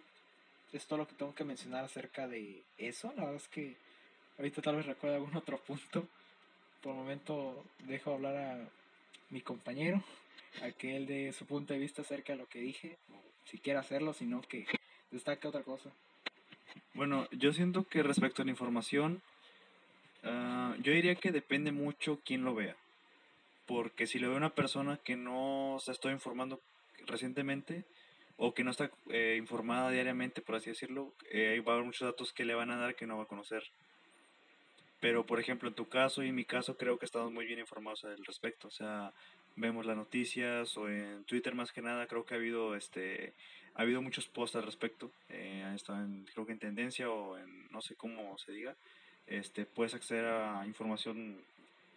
es todo lo que tengo que mencionar acerca de eso. La verdad es que ahorita tal vez recuerdo algún otro punto. Por el momento dejo hablar a mi compañero, a que él dé su punto de vista acerca de lo que dije, si quiere hacerlo, sino que destaque otra cosa. Bueno, yo siento que respecto a la información, ah, yo diría que depende mucho quién lo vea. Porque si lo ve una persona que no se está informando recientemente o que no está eh, informada diariamente, por así decirlo, eh, va a haber muchos datos que le van a dar que no va a conocer. Pero, por ejemplo, en tu caso y en mi caso, creo que estamos muy bien informados al respecto. O sea, vemos las noticias o en Twitter más que nada, creo que ha habido este ha habido muchos posts al respecto, eh, estado en, creo que en tendencia o en no sé cómo se diga, este, puedes acceder a información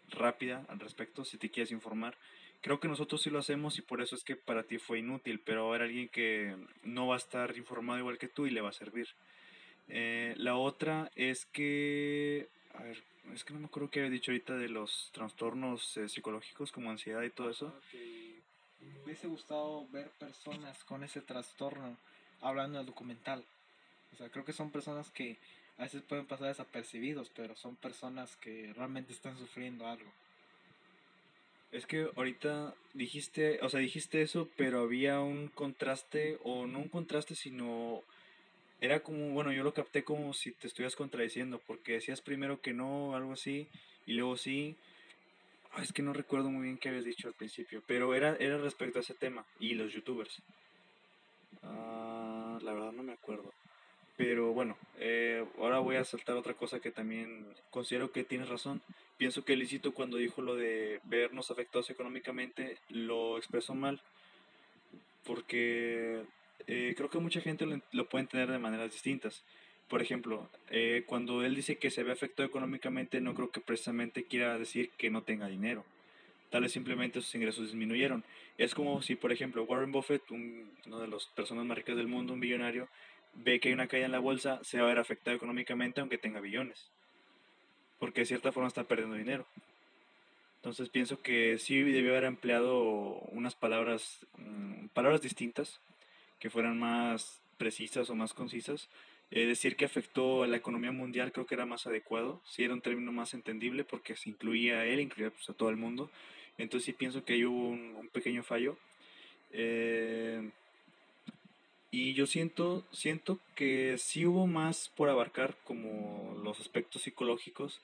rápida al respecto si te quieres informar. Creo que nosotros sí lo hacemos y por eso es que para ti fue inútil, pero haber alguien que no va a estar informado igual que tú y le va a servir. Eh, la otra es que, a ver, es que no me acuerdo qué había dicho ahorita de los trastornos eh, psicológicos como ansiedad y todo eso me hubiese gustado ver personas con ese trastorno hablando del documental. O sea, creo que son personas que a veces pueden pasar desapercibidos, pero son personas que realmente están sufriendo algo. Es que ahorita dijiste, o sea, dijiste eso, pero había un contraste, o no un contraste, sino era como, bueno, yo lo capté como si te estuvieras contradiciendo, porque decías primero que no, algo así, y luego sí, es que no recuerdo muy bien qué habías dicho al principio, pero era, era respecto a ese tema y los youtubers. Ah, la verdad no me acuerdo. Pero bueno, eh, ahora voy a saltar otra cosa que también considero que tienes razón. Pienso que Licito cuando dijo lo de vernos afectados económicamente lo expresó mal. Porque eh, creo que mucha gente lo, lo, puede entender de maneras distintas. Por ejemplo, eh, cuando él dice que se ve afectado económicamente, no creo que precisamente quiera decir que no tenga dinero. Tal vez simplemente sus ingresos disminuyeron. Es como si, por ejemplo, Warren Buffett, un, uno de las personas más ricas del mundo, un billonario, ve que hay una caída en la bolsa, se va a ver afectado económicamente aunque tenga billones. Porque de cierta forma está perdiendo dinero. Entonces pienso que sí debió haber empleado unas palabras, mm, palabras distintas, que fueran más precisas o más concisas. Eh, decir que afectó a la economía mundial creo que era más adecuado, sí era un término más entendible porque se incluía a él, incluía pues, a todo el mundo. Entonces sí pienso que ahí hubo un, pequeño fallo. Eh, y yo siento, siento que sí hubo más por abarcar como los aspectos psicológicos,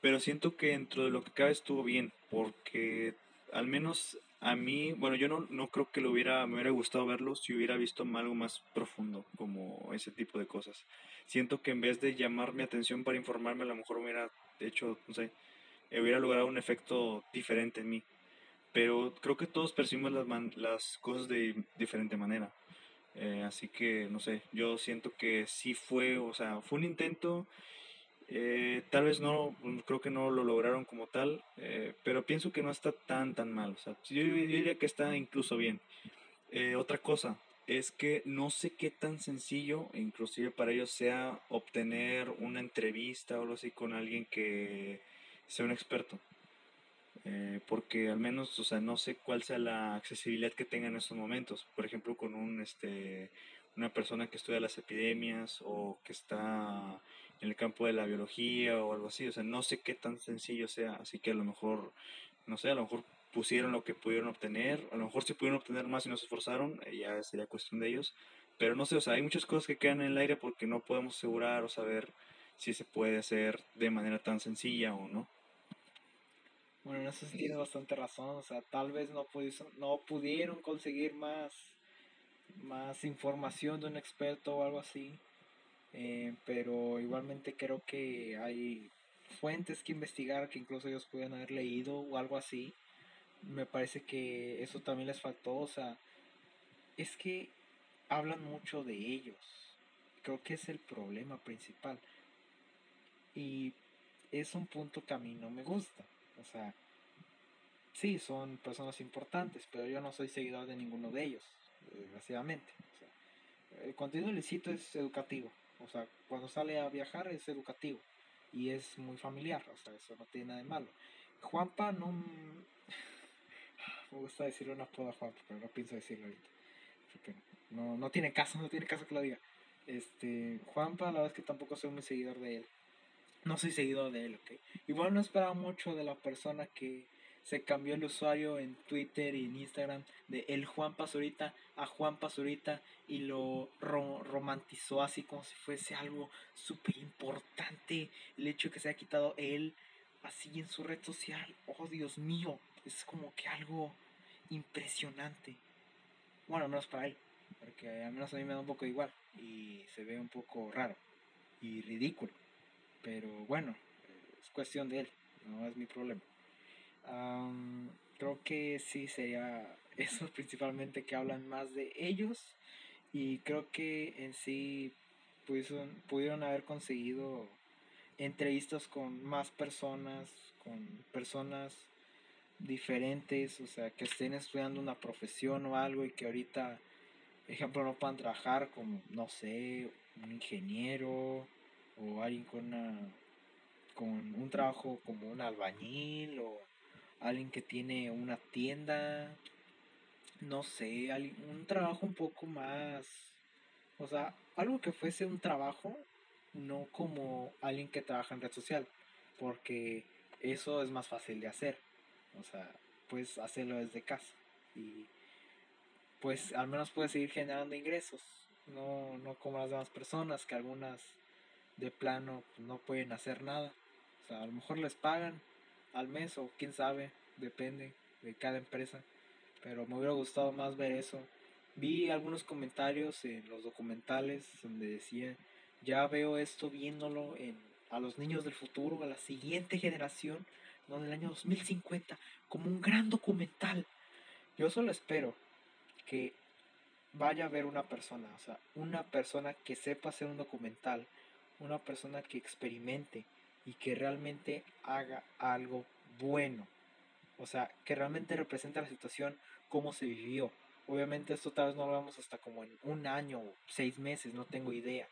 pero siento que dentro de lo que cabe estuvo bien, porque al menos a mí, bueno, yo no, no creo que lo hubiera, me hubiera gustado verlo si hubiera visto algo más profundo, como ese tipo de cosas. Siento que en vez de llamar mi atención para informarme, a lo mejor hubiera hecho, no sé, hubiera logrado un efecto diferente en mí. Pero creo que todos percibimos las, las cosas de diferente manera. Eh, así que, no sé, yo siento que sí fue, o sea, fue un intento. Eh, tal vez no, pues, creo que no lo lograron como tal, eh, pero pienso que no está tan, tan mal. O sea, yo, diría que está incluso bien. otra cosa es que no sé qué tan sencillo, inclusive para ellos, sea obtener una entrevista o algo así con alguien que sea un experto. Eh, porque al menos, o sea, no sé cuál sea la accesibilidad que tenga en estos momentos. Por ejemplo, con un, este, una persona que estudia las epidemias o que está en el campo de la biología o algo así. O sea, no sé qué tan sencillo sea. Así que a lo mejor, no sé, a lo mejor pusieron lo que pudieron obtener. A lo mejor si pudieron obtener más y no se esforzaron, eh, ya sería cuestión de ellos. Pero no sé, o sea, hay muchas cosas que quedan en el aire porque no podemos asegurar o saber si se puede hacer de manera tan sencilla o no. Bueno, en eso sí tiene bastante razón. O sea, tal vez no, no pudieron conseguir más, más información de un experto o algo así. Eh, pero igualmente creo que hay fuentes que investigar que incluso ellos pueden haber leído o algo así. Me parece que eso también les faltó. O sea, es que hablan mucho de ellos. Creo que es el problema principal. Y es un punto que a mí no me gusta. O sea, sí, son personas importantes, pero yo no soy seguidor de ninguno de ellos, desgraciadamente. el contenido ilícito es educativo. O sea, cuando sale a viajar es educativo y es muy familiar. O sea, eso no tiene nada de malo. Juanpa no... *laughs* Me gusta decirle una poda a Juanpa, pero no pienso decirlo ahorita. no, no tiene caso, no tiene caso que lo diga. Este, Juanpa, la verdad es que tampoco soy muy seguidor de él no soy seguidor de él, ¿ok? Igual no esperaba mucho de la persona que se cambió el usuario en Twitter y en Instagram de el Juan Pazurita a Juan Pazurita y lo romantizó así como si fuese algo súper importante el hecho de que se haya quitado él así en su red social. Oh, Dios mío, es como que algo impresionante. Bueno, al menos para él, porque al menos a mí me da un poco igual y se ve un poco raro y ridículo. Pero bueno, es cuestión de él, no es mi problema. Creo que sí sería *laughs* eso principalmente que hablan más de ellos. Y creo que en sí pudieron, pudieron haber conseguido entrevistas con más personas, con personas diferentes, o sea, que estén estudiando una profesión o algo y que ahorita, por ejemplo, no puedan trabajar como, no sé, un ingeniero o alguien con una con un trabajo como un albañil o alguien que tiene una tienda no sé un trabajo un poco más o sea algo que fuese un trabajo no como alguien que trabaja en red social porque eso es más fácil de hacer o sea puedes hacerlo desde casa y pues al menos puedes seguir generando ingresos no no como las demás personas que algunas de plano pues, no pueden hacer nada. O sea, a lo mejor les pagan al mes o quién sabe, depende de cada empresa. Pero me hubiera gustado más ver eso. Vi algunos comentarios en los documentales donde decían ya veo esto viéndolo en, a los niños del futuro, a la siguiente generación, ¿no? del año 2050, como un gran documental. Yo solo espero que vaya a ver una persona, o sea, una persona que sepa hacer un documental, una persona que experimente y que realmente haga algo bueno. O sea, que realmente represente la situación, cómo se vivió. Obviamente esto tal vez no lo vemos hasta como en un año o seis meses, no tengo idea.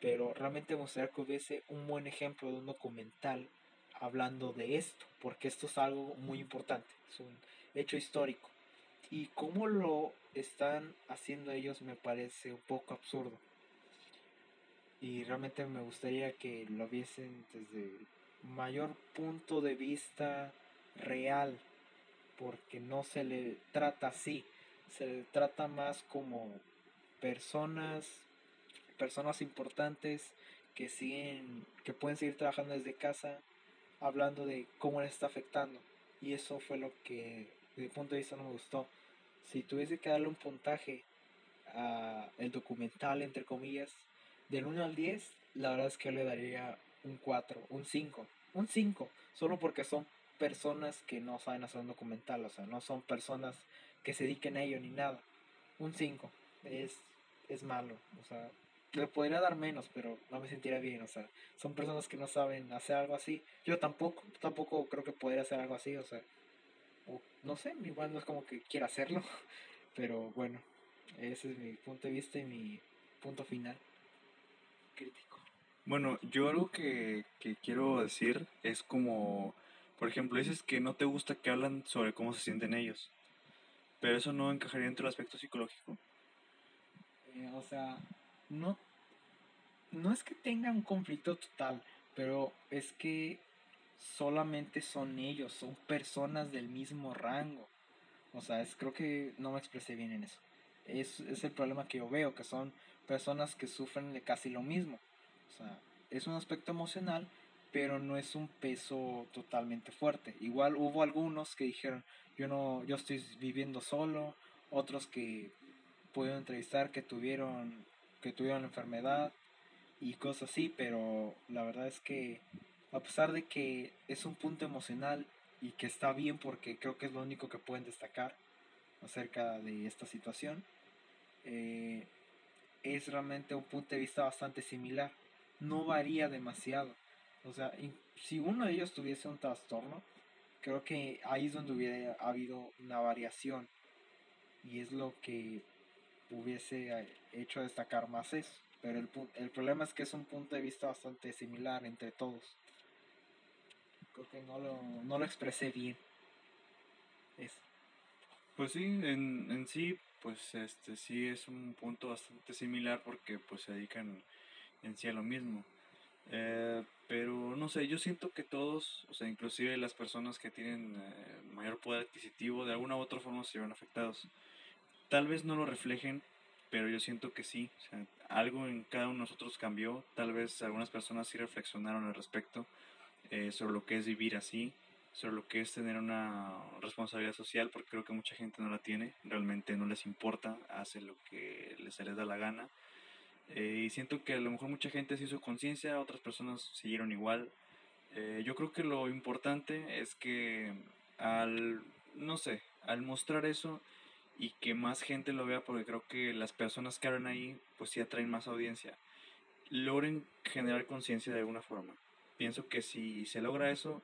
Pero realmente me gustaría que hubiese un buen ejemplo de un documental hablando de esto, porque esto es algo muy importante, es un hecho histórico. Y cómo lo están haciendo ellos me parece un poco absurdo. Y realmente me gustaría que lo viesen desde mayor punto de vista real, porque no se le trata así, se le trata más como personas, personas importantes que siguen, que pueden seguir trabajando desde casa, hablando de cómo les está afectando. Y eso fue lo que, desde mi punto de vista, no me gustó. Si tuviese que darle un puntaje a el documental, entre comillas, del 1 al 10, la verdad es que le daría un 4, un 5, un 5, solo porque son personas que no saben hacer un documental, o sea, no son personas que se dediquen a ello ni nada. Un 5 es, es malo, o sea, le podría dar menos, pero no me sentiría bien, o sea, son personas que no saben hacer algo así. Yo tampoco, tampoco creo que podría hacer algo así, o sea, no sé, igual no es como que quiera hacerlo, *laughs* pero bueno, ese es mi punto de vista y mi punto final crítico. Bueno, yo algo que, que quiero decir es como, por ejemplo, dices que no te gusta que hablan sobre cómo se sienten ellos, pero eso no encajaría dentro del aspecto psicológico. Eh, o sea, no, no es que tenga un conflicto total, pero es que solamente son ellos, son personas del mismo rango. O sea, es, creo que no me expresé bien en eso. Es, es el problema que yo veo, que son personas que sufren de casi lo mismo. O sea, es un aspecto emocional, pero no es un peso totalmente fuerte. Igual hubo algunos que dijeron, yo no, yo estoy viviendo solo, otros que pudieron entrevistar que tuvieron, que tuvieron la enfermedad y cosas así, pero la verdad es que a pesar de que es un punto emocional y que está bien porque creo que es lo único que pueden destacar acerca de esta situación, eh, es realmente un punto de vista bastante similar. No varía demasiado. O sea, si uno de ellos tuviese un trastorno, creo que ahí es donde hubiera habido una variación. Y es lo que hubiese eh, hecho destacar más eso. Pero el, el problema es que es un punto de vista bastante similar entre todos. Creo que no lo, no lo expresé bien. Eso. Pues sí, en, en sí pues este sí es un punto bastante similar porque pues se dedican en sí a lo mismo. Eh, pero no sé, yo siento que todos, o sea, inclusive las personas que tienen eh, mayor poder adquisitivo, de alguna u otra forma se ven afectados. Tal vez no lo reflejen, pero yo siento que sí. Algo en cada uno de nosotros cambió. Tal vez algunas personas sí reflexionaron al respecto eh, sobre lo que es vivir así sobre lo que es tener una responsabilidad social, porque creo que mucha gente no la tiene, realmente no les importa, hace lo que les, les da la gana. Eh, y siento que a lo mejor mucha gente se hizo conciencia, otras personas siguieron igual. Eh, yo creo que lo importante es que al, no sé, al mostrar eso y que más gente lo vea, porque creo que las personas que hablan ahí, pues sí atraen más audiencia, logren generar conciencia de alguna forma. Pienso que si se logra eso,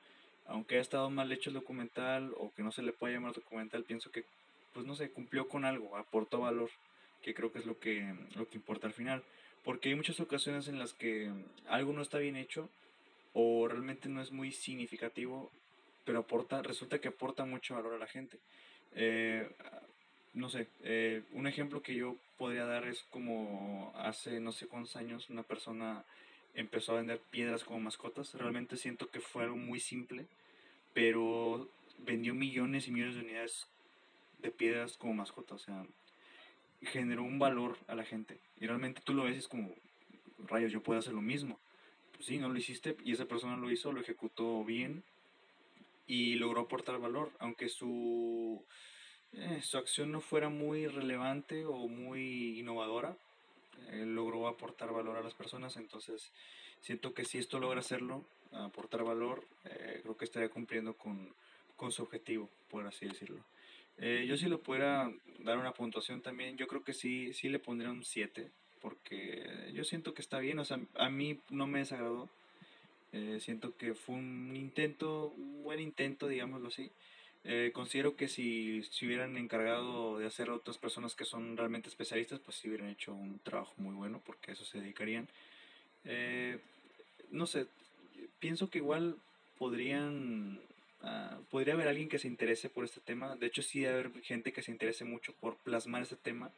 aunque haya estado mal hecho el documental o que no se le pueda llamar documental, pienso que, pues no sé, cumplió con algo, aportó valor, que creo que es lo que, lo que importa al final. Porque hay muchas ocasiones en las que algo no está bien hecho o realmente no es muy significativo, pero aporta, resulta que aporta mucho valor a la gente. Eh, no sé, eh, un ejemplo que yo podría dar es como hace no sé cuántos años una persona empezó a vender piedras como mascotas. Realmente siento que fue algo muy simple, pero vendió millones y millones de unidades de piedras como mascota. O sea, generó un valor a la gente. Y realmente tú lo ves y es como, rayos, yo puedo hacer lo mismo. Pues sí, no lo hiciste y esa persona lo hizo, lo ejecutó bien y logró aportar valor, aunque su, eh, su acción no fuera muy relevante o muy innovadora él logró aportar valor a las personas, entonces siento que si esto logra hacerlo, aportar valor, eh, creo que estaría cumpliendo con, con, su objetivo, por así decirlo. Eh, yo si lo pudiera dar una puntuación también, yo creo que sí, sí le pondría un 7, porque yo siento que está bien, o sea, a mí no me desagradó, eh, siento que fue un intento, un buen intento, digámoslo así. Eh, considero que si se hubieran encargado de hacer otras personas que son realmente especialistas, pues sí hubieran hecho un trabajo muy bueno, porque a eso se dedicarían. Eh, no sé, pienso que igual podrían, ah, podría haber alguien que se interese por este tema. De hecho, sí debe haber gente que se interese mucho por plasmar este tema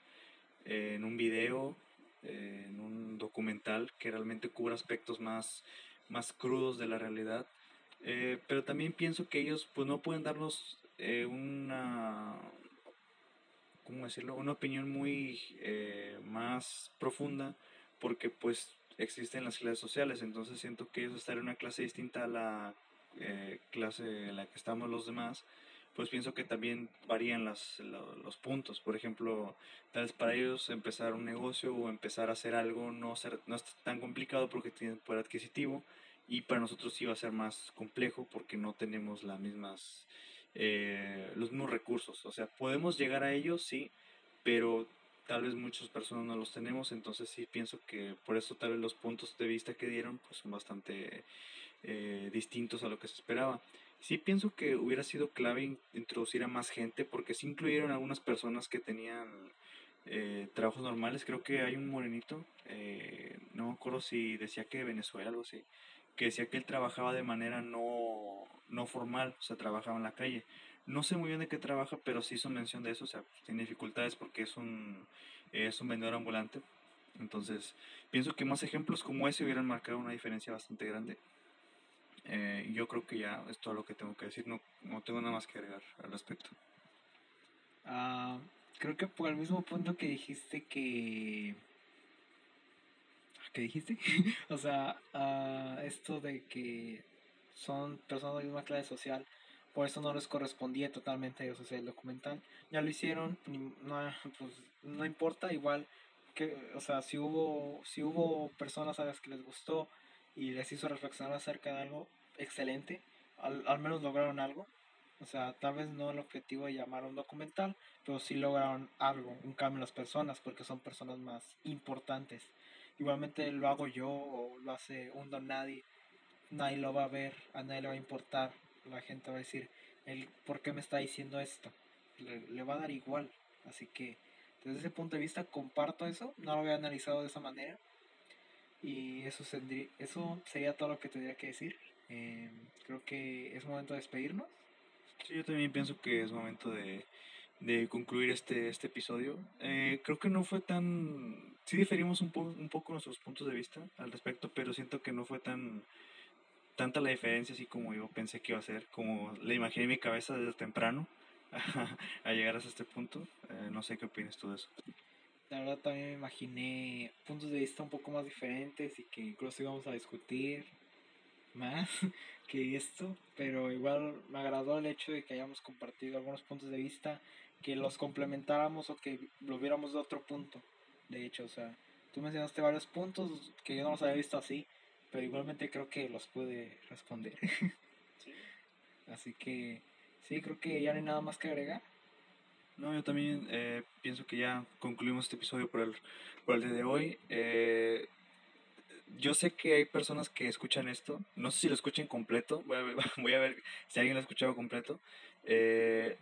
en un video, en un documental que realmente cubra aspectos más más crudos de la realidad. Eh, pero también pienso que ellos pues no pueden darnos eh, una ¿cómo decirlo? una opinión muy eh, más profunda porque pues existen las clases sociales entonces siento que ellos estar en una clase distinta a la clase en la que estamos los demás pues pienso que también varían las, los puntos. Por ejemplo, tal vez para ellos empezar un negocio o empezar a hacer algo no, ser, no es tan complicado porque tienen poder adquisitivo y para nosotros va a ser más complejo porque no tenemos las mismas, eh, los mismos recursos. O sea, podemos llegar a ellos, sí, pero tal vez muchas personas no los tenemos, entonces sí pienso que por eso tal vez los puntos de vista que dieron pues son bastante eh, distintos a lo que se esperaba. Sí pienso que hubiera sido clave introducir a más gente porque sí incluyeron algunas personas que tenían eh, trabajos normales. Creo que hay un morenito, no me acuerdo si decía que de Venezuela o algo así, que decía que él trabajaba de manera no, no formal, o sea, trabajaba en la calle. No sé muy bien de qué trabaja, pero sí hizo mención de eso, o sea, tiene dificultades porque es un, es un vendedor ambulante. Entonces, pienso que más ejemplos como ese hubieran marcado una diferencia bastante grande. Eh, yo creo que ya es todo lo que tengo que decir, no, no tengo nada más que agregar al respecto. Ah, creo que por el mismo punto que dijiste que... ¿Qué dijiste? *laughs* o sea, uh, esto de que son personas de la misma clase social, por eso no les correspondía totalmente a ellos hacer el documental. Ya lo hicieron, no, pues, no importa, igual que, o sea, si hubo, si hubo personas a las que les gustó, y les hizo reflexionar acerca de algo excelente. Al, al, menos lograron algo. O sea, tal vez no el objetivo de llamar un documental, pero sí lograron algo, un cambio en las personas, porque son personas más importantes. Igualmente lo hago yo o lo hace un don nadie. Nadie lo va a ver, a nadie le va a importar. La gente va a decir, el, ¿por qué me está diciendo esto? Le, va a dar igual. Así que desde ese punto de vista comparto eso. No lo había analizado de esa manera y eso, eso sería todo lo que tendría que decir. Eh, creo que es momento de despedirnos. Sí, yo también pienso que es momento de, de concluir este, este episodio. Eh, creo que no fue tan... Sí diferimos un, po un poco nuestros puntos de vista al respecto, pero siento que no fue tan tanta la diferencia así como yo pensé que iba a ser, como le imaginé en mi cabeza desde temprano *laughs* a, llegar hasta este punto. Eh, no sé qué opinas tú de eso. La verdad también me imaginé puntos de vista un poco más diferentes y que incluso íbamos a discutir más *laughs* que esto, pero igual me agradó el hecho de que hayamos compartido algunos puntos de vista, que los complementáramos o que lo viéramos de otro punto. De hecho, o sea, tú mencionaste varios puntos que yo no los había visto así, pero igualmente creo que los pude responder. *laughs* Así que sí, creo que ya no hay nada más que agregar. No, yo también eh, pienso que ya concluimos este episodio por el, por el día de hoy. Eh, yo sé que hay personas que escuchan esto, no sé si lo escuchen completo, voy a ver, *laughs* voy a ver si alguien lo ha escuchado completo. Eh,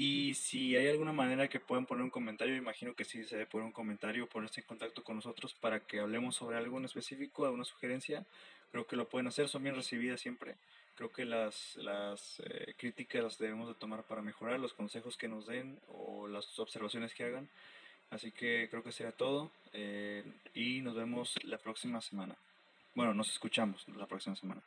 y si hay alguna manera que puedan poner un comentario, imagino que sí se debe poner un comentario, ponerse en contacto con nosotros para que hablemos sobre algo en específico, alguna sugerencia, creo que lo pueden hacer, son bien recibidas siempre. Creo que las, las eh, críticas las debemos de tomar para mejorar, los consejos que nos den o las observaciones que hagan. Así que creo que será todo eh, y nos vemos la próxima semana. Bueno, nos escuchamos la próxima semana.